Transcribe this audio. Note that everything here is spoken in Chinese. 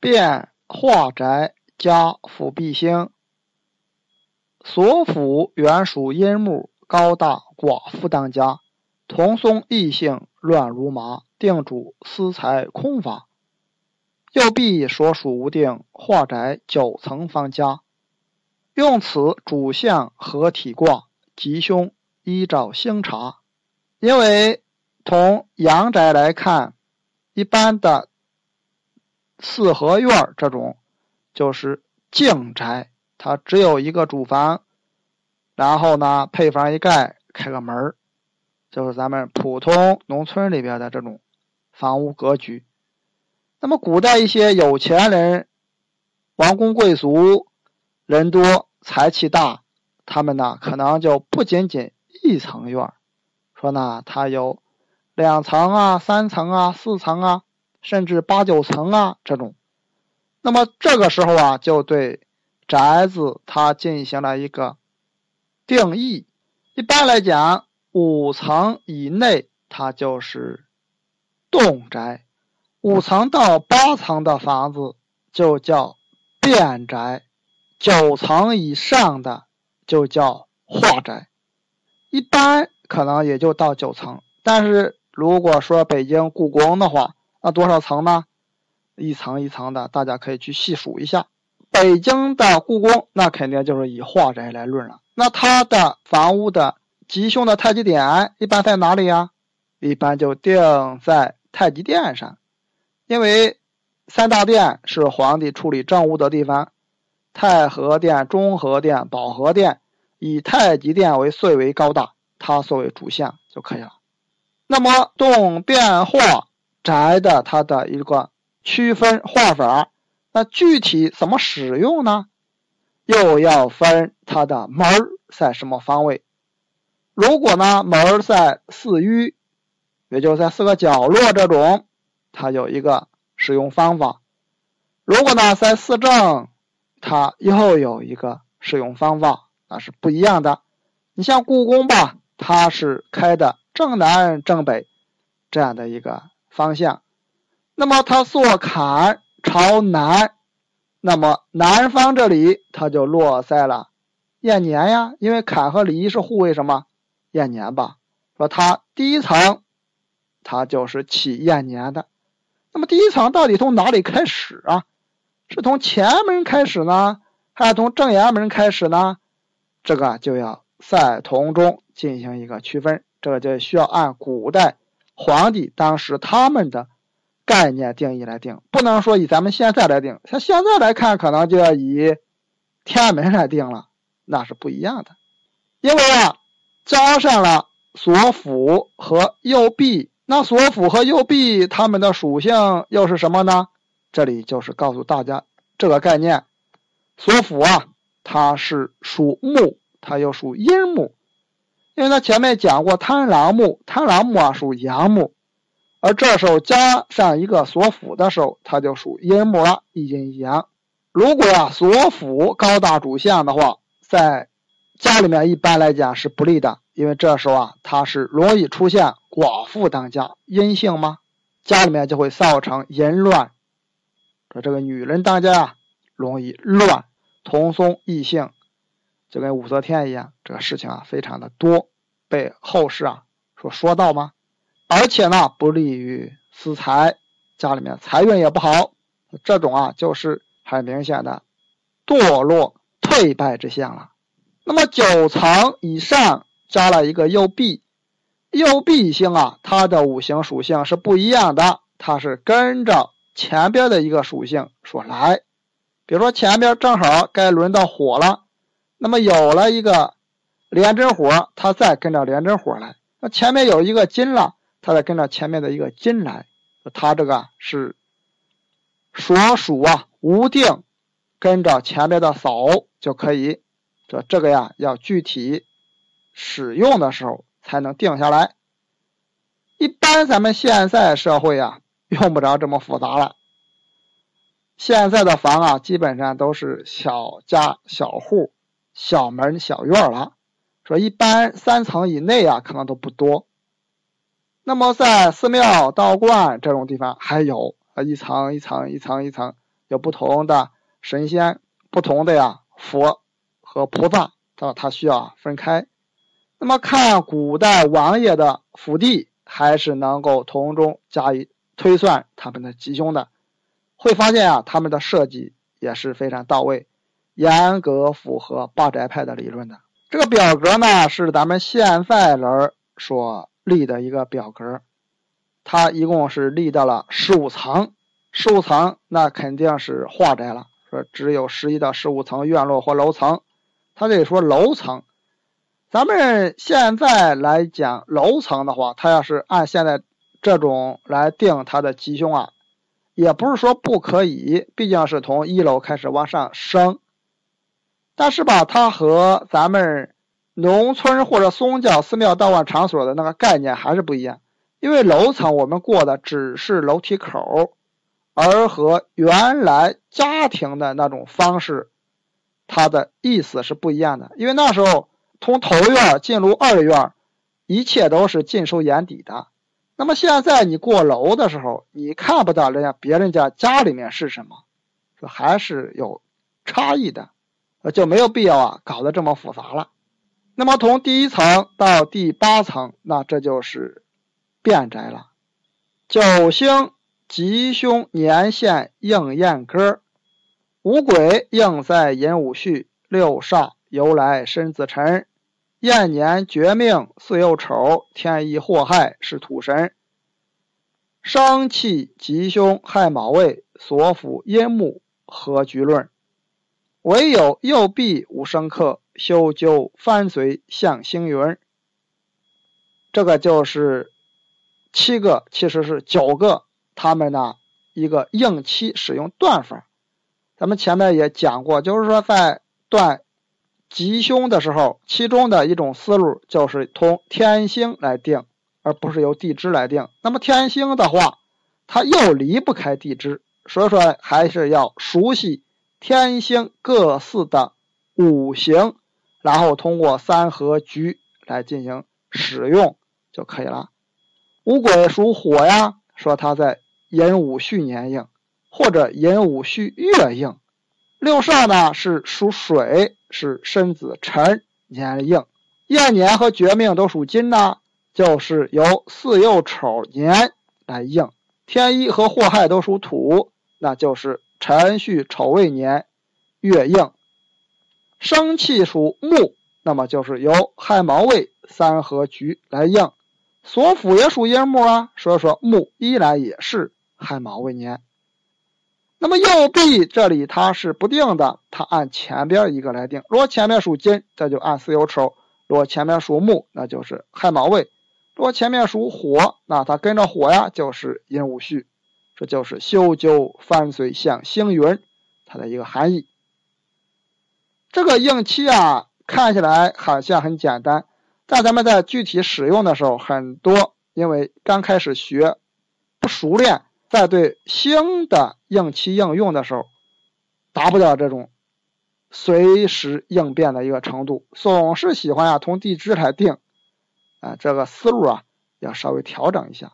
变化宅加辅弼星。所辅原属阴木，高大寡妇当家，同松异性乱如麻，定主私财空乏。右弼所属无定，化宅九层方家。用此主相合体卦，吉凶依照星查。因为从阳宅来看，一般的。四合院这种就是静宅，它只有一个主房，然后呢配房一盖，开个门就是咱们普通农村里边的这种房屋格局。那么古代一些有钱人、王公贵族人多财气大，他们呢可能就不仅仅一层院说呢他有两层啊、三层啊、四层啊。甚至八九层啊，这种，那么这个时候啊，就对宅子它进行了一个定义。一般来讲，五层以内它就是动宅，五层到八层的房子就叫变宅，九层以上的就叫化宅。一般可能也就到九层，但是如果说北京故宫的话，那多少层呢？一层一层的，大家可以去细数一下。北京的故宫，那肯定就是以化宅来论了。那它的房屋的吉凶的太极点一般在哪里呀？一般就定在太极殿上，因为三大殿是皇帝处理政务的地方：太和殿、中和殿、保和殿，以太极殿为最为高大，它作为主相就可以了。那么动变化。宅的它的一个区分画法，那具体怎么使用呢？又要分它的门在什么方位。如果呢门在四隅，也就是在四个角落这种，它有一个使用方法。如果呢在四正，它又有一个使用方法，那是不一样的。你像故宫吧，它是开的正南正北这样的一个。方向，那么它坐坎朝南，那么南方这里它就落在了燕年呀，因为坎和离是互为什么燕年吧？说它第一层，它就是起燕年的。那么第一层到底从哪里开始啊？是从前门开始呢，还是从正阳门开始呢？这个就要在同中进行一个区分，这个就需要按古代。皇帝当时他们的概念定义来定，不能说以咱们现在来定。像现在来看，可能就要以天安门来定了，那是不一样的。因为啊，加上了左辅和右弼，那左辅和右弼它们的属性又是什么呢？这里就是告诉大家这个概念：所辅啊，它是属木，它又属阴木。因为他前面讲过贪狼木，贪狼木啊属阳木，而这时候加上一个所府的时候，它就属阴木了，一阴一阳。如果啊所府高大主相的话，在家里面一般来讲是不利的，因为这时候啊它是容易出现寡妇当家，阴性吗？家里面就会造成淫乱，说这个女人当家啊容易乱，同松异性，就跟武则天一样，这个事情啊非常的多。被后世啊说说到吗？而且呢，不利于私财，家里面财运也不好。这种啊，就是很明显的堕落退败之象了。那么九层以上加了一个右弼，右弼星啊，它的五行属性是不一样的，它是跟着前边的一个属性说来。比如说前边正好该轮到火了，那么有了一个。连真火，它再跟着连真火来。那前面有一个金了，它再跟着前面的一个金来。它这个是所属啊，无定，跟着前面的扫就可以。这这个呀，要具体使用的时候才能定下来。一般咱们现在社会啊，用不着这么复杂了。现在的房啊，基本上都是小家小户、小门小院了。说一般三层以内啊，可能都不多。那么在寺庙、道观这种地方还有啊，一层一层、一层一层，有不同的神仙，不同的呀佛和菩萨，它它需要分开。那么看古代王爷的府邸，还是能够从中加以推算他们的吉凶的，会发现啊，他们的设计也是非常到位，严格符合八宅派的理论的。这个表格呢，是咱们现在人所立的一个表格，它一共是立到了十五层，十五层那肯定是化宅了，说只有十一到十五层院落或楼层，他这里说楼层。咱们现在来讲楼层的话，它要是按现在这种来定它的吉凶啊，也不是说不可以，毕竟是从一楼开始往上升。但是吧，它和咱们农村或者宗教寺庙道观场所的那个概念还是不一样，因为楼层我们过的只是楼梯口，而和原来家庭的那种方式，它的意思是不一样的，因为那时候。从头院进入二院，一切都是尽收眼底的。那么现在你过楼的时候，你看不到人家别人家家里面是什么，说还是有差异的，就没有必要啊搞得这么复杂了。那么从第一层到第八层，那这就是变宅了。九星吉凶年限应验歌，五鬼应在寅午戌，六煞由来申子辰。燕年绝命巳酉丑，天意祸害是土神。伤气吉凶害卯未，所辅阴木合局论。唯有右臂无生克，修究翻随向星云。这个就是七个，其实是九个，他们呢一个应期使用断法。咱们前面也讲过，就是说在断。吉凶的时候，其中的一种思路就是通天星来定，而不是由地支来定。那么天星的话，它又离不开地支，所以说还是要熟悉天星各四的五行，然后通过三合局来进行使用就可以了。五鬼属火呀，说它在寅午戌年应，或者寅午戌月应。六煞呢是属水。是申子辰年应，验年和绝命都属金呢，就是由巳酉丑年来应。天一和祸害都属土，那就是辰戌丑未年月应。生气属木，那么就是由亥卯未三合局来应。所辅也属阴木啊，所以说木依然也是亥卯未年。那么右臂这里它是不定的，它按前边一个来定。如果前面属金，这就按巳酉丑；如果前面属木，那就是亥卯未；如果前面属火，那它跟着火呀，就是寅午戌。这就是修究翻随向星云它的一个含义。这个应期啊，看起来好像很简单，但咱们在具体使用的时候，很多因为刚开始学不熟练。在对星的应期应用的时候，达不到这种随时应变的一个程度，总是喜欢啊从地支来定，啊这个思路啊要稍微调整一下。